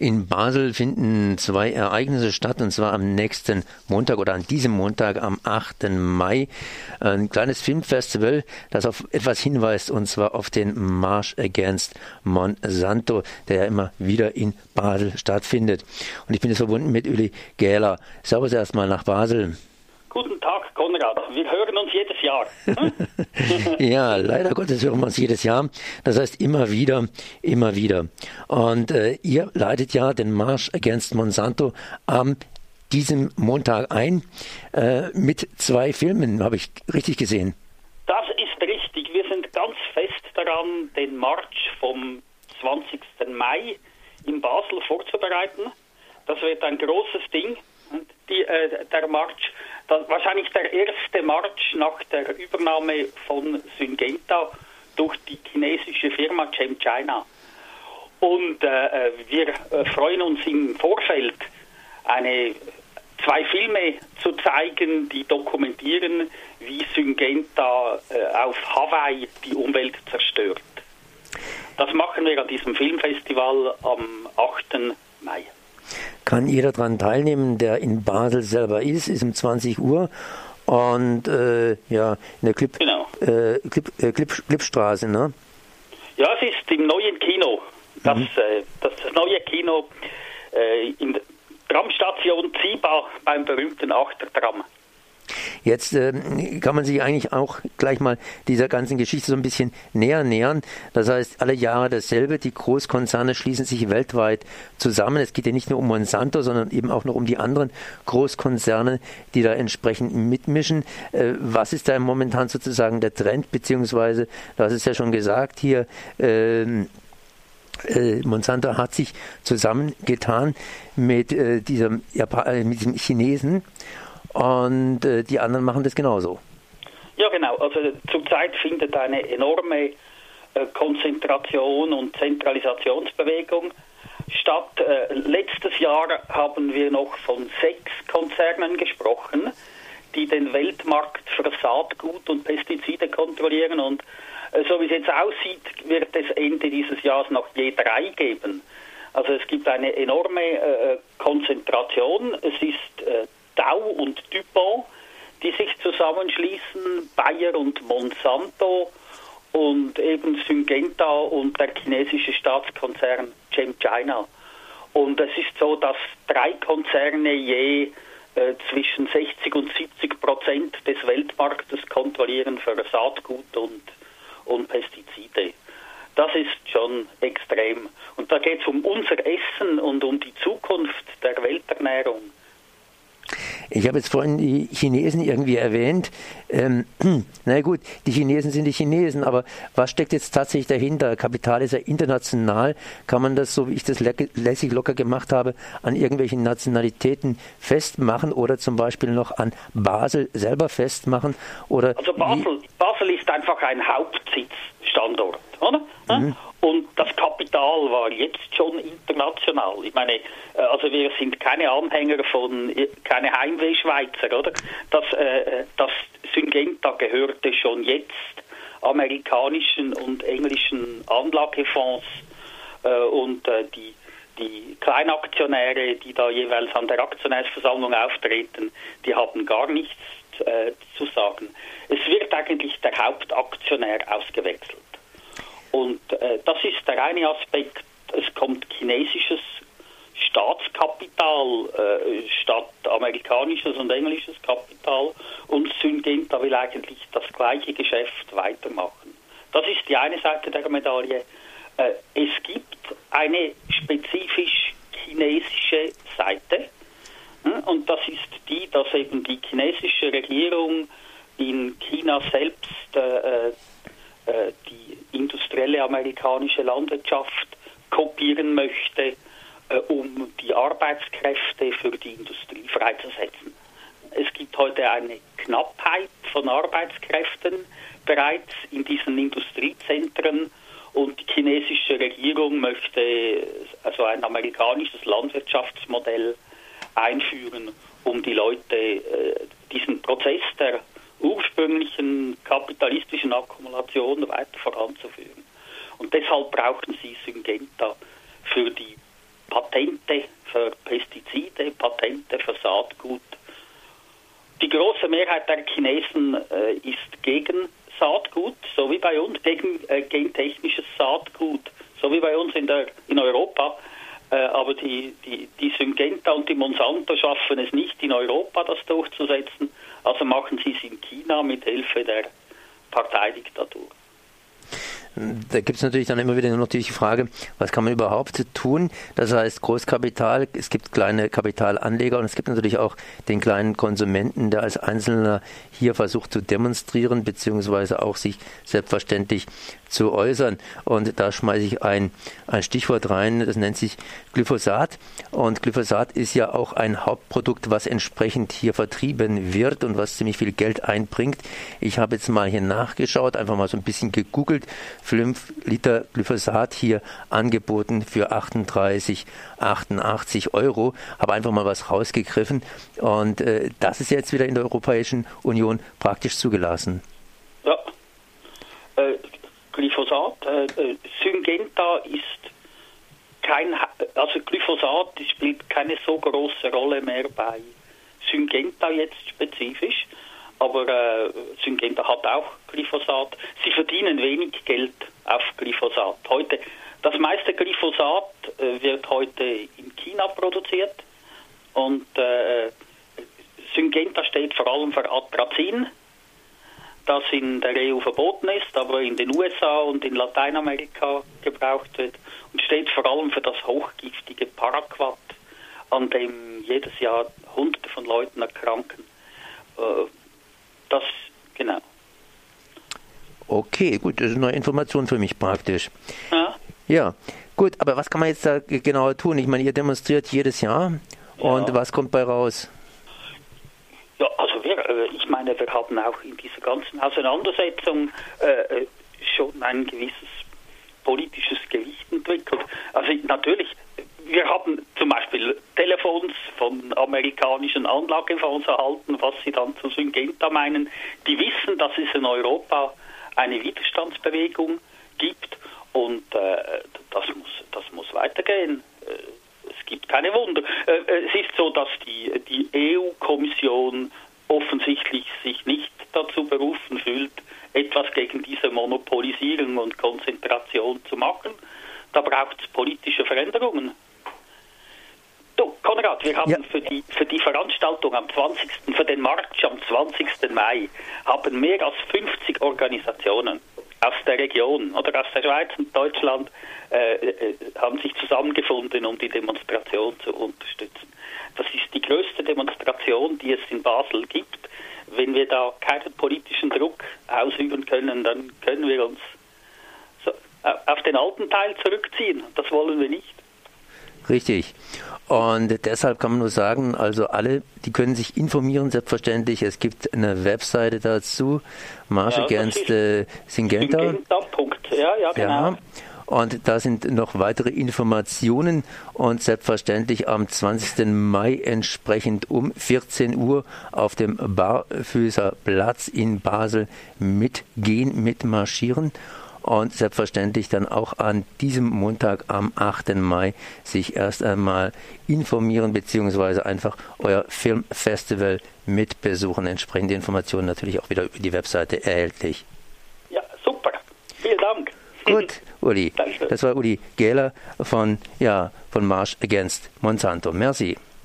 In Basel finden zwei Ereignisse statt, und zwar am nächsten Montag oder an diesem Montag am 8. Mai. Ein kleines Filmfestival, das auf etwas hinweist, und zwar auf den March Against Monsanto, der ja immer wieder in Basel stattfindet. Und ich bin jetzt verbunden mit Uli Gähler. Servus erstmal nach Basel. Guten Tag, Konrad. Wir hören uns jedes Jahr. Hm? ja, leider Gottes hören wir uns jedes Jahr. Das heißt immer wieder, immer wieder. Und äh, ihr leitet ja den Marsch Against Monsanto am diesem Montag ein äh, mit zwei Filmen, habe ich richtig gesehen. Das ist richtig. Wir sind ganz fest daran, den Marsch vom 20. Mai in Basel vorzubereiten. Das wird ein großes Ding. Die, äh, der Marsch das, wahrscheinlich der erste March nach der Übernahme von Syngenta durch die chinesische Firma ChemChina. Und äh, äh, wir äh, freuen uns im Vorfeld, eine, zwei Filme zu zeigen, die dokumentieren, wie Syngenta äh, auf Hawaii die Umwelt zerstört. Das machen wir an diesem Filmfestival am 8. Mai kann jeder daran teilnehmen, der in Basel selber ist, ist um 20 Uhr und äh, ja, in der Clip, genau. äh, Clip, äh, Clip, Clipstraße, ne? Ja, es ist im neuen Kino. Das, mhm. Äh, das, das, neue Kino äh, in der Tramstation Ziba beim berühmten Achtertram. Jetzt äh, kann man sich eigentlich auch gleich mal dieser ganzen Geschichte so ein bisschen näher nähern. Das heißt, alle Jahre dasselbe. Die Großkonzerne schließen sich weltweit zusammen. Es geht ja nicht nur um Monsanto, sondern eben auch noch um die anderen Großkonzerne, die da entsprechend mitmischen. Äh, was ist da momentan sozusagen der Trend? Beziehungsweise, du hast es ja schon gesagt hier, äh, äh, Monsanto hat sich zusammengetan mit, äh, diesem, Japan äh, mit diesem Chinesen und äh, die anderen machen das genauso. Ja, genau. Also zurzeit findet eine enorme äh, Konzentration und Zentralisationsbewegung statt. Äh, letztes Jahr haben wir noch von sechs Konzernen gesprochen, die den Weltmarkt für Saatgut und Pestizide kontrollieren. Und äh, so wie es jetzt aussieht, wird es Ende dieses Jahres noch je drei geben. Also es gibt eine enorme Konzentration. Es ist Dow und Dupont, die sich zusammenschließen, Bayer und Monsanto und eben Syngenta und der chinesische Staatskonzern ChemChina. Und es ist so, dass drei Konzerne je äh, zwischen 60 und 70 Prozent des Weltmarktes kontrollieren für Saatgut und, und Pestizide. Das ist schon extrem. Und da geht es um unser Essen und um die Zukunft der Welternährung. Ich habe jetzt vorhin die Chinesen irgendwie erwähnt. Ähm, na gut, die Chinesen sind die Chinesen, aber was steckt jetzt tatsächlich dahinter? Kapital ist ja international. Kann man das, so wie ich das lässig locker gemacht habe, an irgendwelchen Nationalitäten festmachen oder zum Beispiel noch an Basel selber festmachen? Oder also Basel, Basel ist einfach ein Hauptsitzstandort, oder? Mhm. Kapital war jetzt schon international. Ich meine, äh, also wir sind keine Anhänger von, äh, keine Heimweh-Schweizer, oder? Das, äh, das Syngenta gehörte schon jetzt amerikanischen und englischen Anlagefonds äh, und äh, die, die Kleinaktionäre, die da jeweils an der Aktionärsversammlung auftreten, die haben gar nichts äh, zu sagen. Es wird eigentlich der Hauptaktionär ausgewechselt. Und äh, das ist der eine Aspekt. Es kommt chinesisches Staatskapital äh, statt amerikanisches und englisches Kapital und Syngenta will eigentlich das gleiche Geschäft weitermachen. Das ist die eine Seite der Medaille. Äh, es gibt eine spezifisch chinesische Seite äh, und das ist die, dass eben die chinesische Regierung in China selbst äh, äh, die industrielle amerikanische Landwirtschaft kopieren möchte, äh, um die Arbeitskräfte für die Industrie freizusetzen. Es gibt heute eine Knappheit von Arbeitskräften bereits in diesen Industriezentren und die chinesische Regierung möchte also ein amerikanisches Landwirtschaftsmodell einführen, um die Leute äh, diesen Prozess der ursprünglichen kapitalistischen Akkumulation weiter voranzuführen. Und deshalb brauchen sie Syngenta für die Patente für Pestizide, Patente für Saatgut. Die große Mehrheit der Chinesen äh, ist gegen Saatgut, so wie bei uns, gegen äh, gentechnisches Saatgut, so wie bei uns in, der, in Europa. Äh, aber die, die, die Syngenta und die Monsanto schaffen es nicht in Europa, das durchzusetzen. Also machen sie es in China mit Hilfe der Parteidiktatur. Da gibt es natürlich dann immer wieder noch die Frage, was kann man überhaupt tun? Das heißt Großkapital, es gibt kleine Kapitalanleger und es gibt natürlich auch den kleinen Konsumenten, der als Einzelner hier versucht zu demonstrieren, beziehungsweise auch sich selbstverständlich zu äußern. Und da schmeiße ich ein, ein Stichwort rein, das nennt sich Glyphosat. Und Glyphosat ist ja auch ein Hauptprodukt, was entsprechend hier vertrieben wird und was ziemlich viel Geld einbringt. Ich habe jetzt mal hier nachgeschaut, einfach mal so ein bisschen gegoogelt. 5 Liter Glyphosat hier angeboten für 38, 88 Euro. Habe einfach mal was rausgegriffen. Und äh, das ist jetzt wieder in der Europäischen Union praktisch zugelassen. Ja. Äh, Glyphosat, äh, äh Syngenta ist kein, also Glyphosat spielt keine so große Rolle mehr bei Syngenta jetzt spezifisch, aber äh, Syngenta hat auch Glyphosat. Sie verdienen wenig Geld auf Glyphosat. Heute, das meiste Glyphosat äh, wird heute in China produziert und äh, Syngenta steht vor allem für Atrazin, das in der EU verboten ist, aber in den USA und in Lateinamerika gebraucht wird und steht vor allem für das hochgiftige Paraquat, an dem jedes Jahr Hunderte von Leuten erkranken. Äh, das, genau. Okay, gut, das ist eine Information für mich praktisch. Ja. Ja, gut, aber was kann man jetzt da genau tun? Ich meine, ihr demonstriert jedes Jahr und ja. was kommt bei raus? Ja, also wir, äh, ich meine, wir haben auch in dieser ganzen Auseinandersetzung äh, schon ein gewisses politisches Gewicht entwickelt. Also natürlich, wir haben zum Beispiel Telefons von amerikanischen Anlagefonds erhalten, was sie dann zu Syngenta meinen. Die wissen, dass es in Europa eine Widerstandsbewegung gibt und äh, das, muss, das muss weitergehen. Äh, es gibt keine Wunder. Äh, äh, es ist so, dass die, die EU-Kommission offensichtlich sich nicht dazu berufen fühlt, etwas gegen diese Monopolisierung und Konzentration zu machen. Da braucht es politische Veränderungen. Du, Konrad, wir haben ja. für, die, für die Veranstaltung am 20., für den March am 20. Mai, haben mehr als 50 Organisationen aus der Region oder aus der Schweiz und Deutschland äh, äh, haben sich zusammengefunden, um die Demonstration zu unterstützen. Das ist die größte Demonstration, die es in Basel gibt. Wenn wir da keinen politischen Druck ausüben können, dann können wir uns so auf den alten Teil zurückziehen. Das wollen wir nicht. Richtig. Und deshalb kann man nur sagen, also alle, die können sich informieren, selbstverständlich. Es gibt eine Webseite dazu, March ja, Against äh. Syngenta. Ja, ja, genau. Ja. Und da sind noch weitere Informationen und selbstverständlich am 20. Mai entsprechend um 14 Uhr auf dem Barfüßer Platz in Basel mitgehen, mitmarschieren und selbstverständlich dann auch an diesem Montag am 8. Mai sich erst einmal informieren beziehungsweise einfach euer Filmfestival mitbesuchen. Entsprechende Informationen natürlich auch wieder über die Webseite erhältlich. Ja, super. Vielen Dank. Gut, Uli. Das war Uli Gähler von, ja, von March Against Monsanto. Merci.